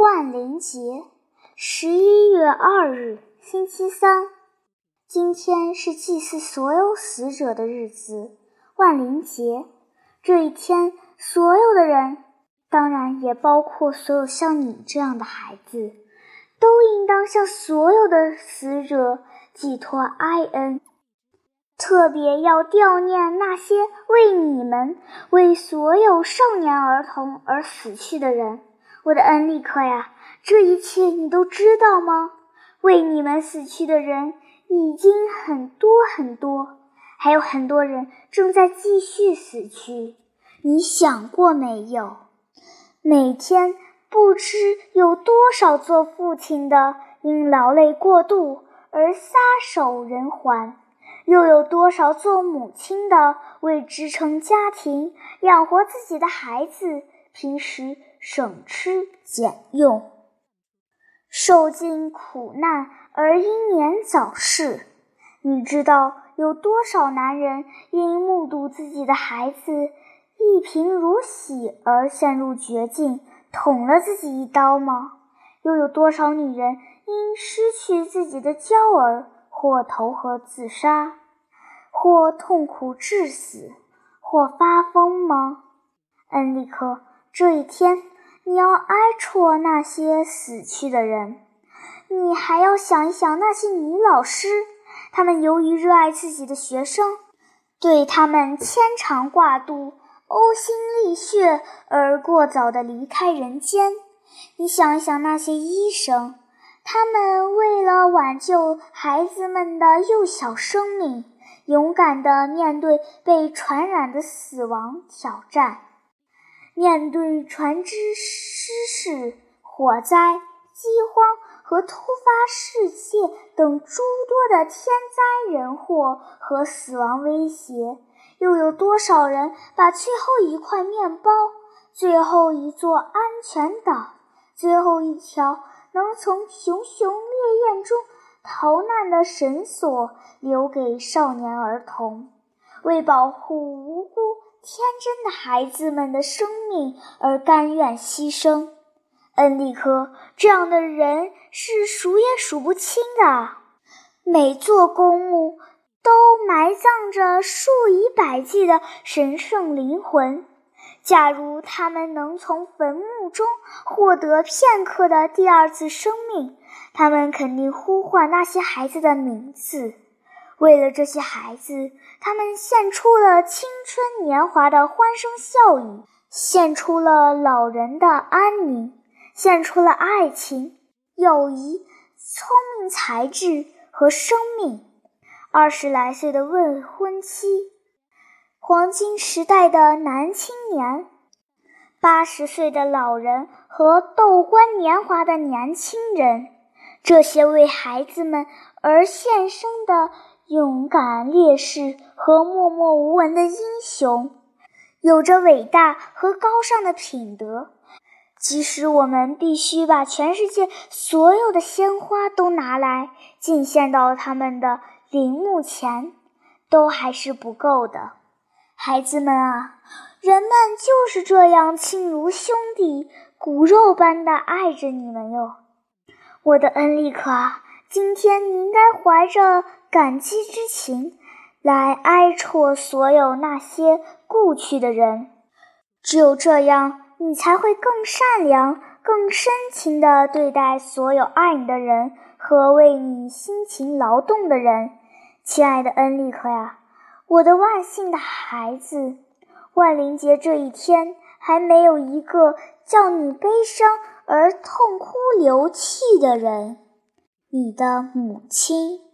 万灵节，十一月二日，星期三。今天是祭祀所有死者的日子，万灵节。这一天，所有的人，当然也包括所有像你这样的孩子，都应当向所有的死者寄托哀恩，特别要悼念那些为你们、为所有少年儿童而死去的人。我的恩利克呀，这一切你都知道吗？为你们死去的人已经很多很多，还有很多人正在继续死去。你想过没有？每天不知有多少做父亲的因劳累过度而撒手人寰，又有多少做母亲的为支撑家庭、养活自己的孩子，平时。省吃俭用，受尽苦难而英年早逝。你知道有多少男人因目睹自己的孩子一贫如洗而陷入绝境，捅了自己一刀吗？又有多少女人因失去自己的娇儿，或投河自杀，或痛苦致死，或发疯吗？恩利克，这一天。你要哀啜那些死去的人，你还要想一想那些女老师，她们由于热爱自己的学生，对他们牵肠挂肚、呕心沥血而过早的离开人间。你想一想那些医生，他们为了挽救孩子们的幼小生命，勇敢地面对被传染的死亡挑战。面对船只失事、火灾、饥荒和突发事件等诸多的天灾人祸和死亡威胁，又有多少人把最后一块面包、最后一座安全岛、最后一条能从熊熊烈焰中逃难的绳索留给少年儿童，为保护无辜？天真的孩子们的生命而甘愿牺牲，恩利科这样的人是数也数不清的。每座公墓都埋葬着数以百计的神圣灵魂。假如他们能从坟墓中获得片刻的第二次生命，他们肯定呼唤那些孩子的名字。为了这些孩子，他们献出了青春年华的欢声笑语，献出了老人的安宁，献出了爱情、友谊、聪明才智和生命。二十来岁的未婚妻，黄金时代的男青年，八十岁的老人和斗冠年华的年轻人，这些为孩子们而献身的。勇敢烈士和默默无闻的英雄，有着伟大和高尚的品德。即使我们必须把全世界所有的鲜花都拿来敬献到他们的陵墓前，都还是不够的。孩子们啊，人们就是这样亲如兄弟、骨肉般的爱着你们哟，我的恩利克啊！今天你应该怀着感激之情来哀啜所有那些故去的人，只有这样，你才会更善良、更深情地对待所有爱你的人和为你辛勤劳动的人。亲爱的恩利克呀，我的万幸的孩子，万灵节这一天还没有一个叫你悲伤而痛哭流涕的人。你的母亲。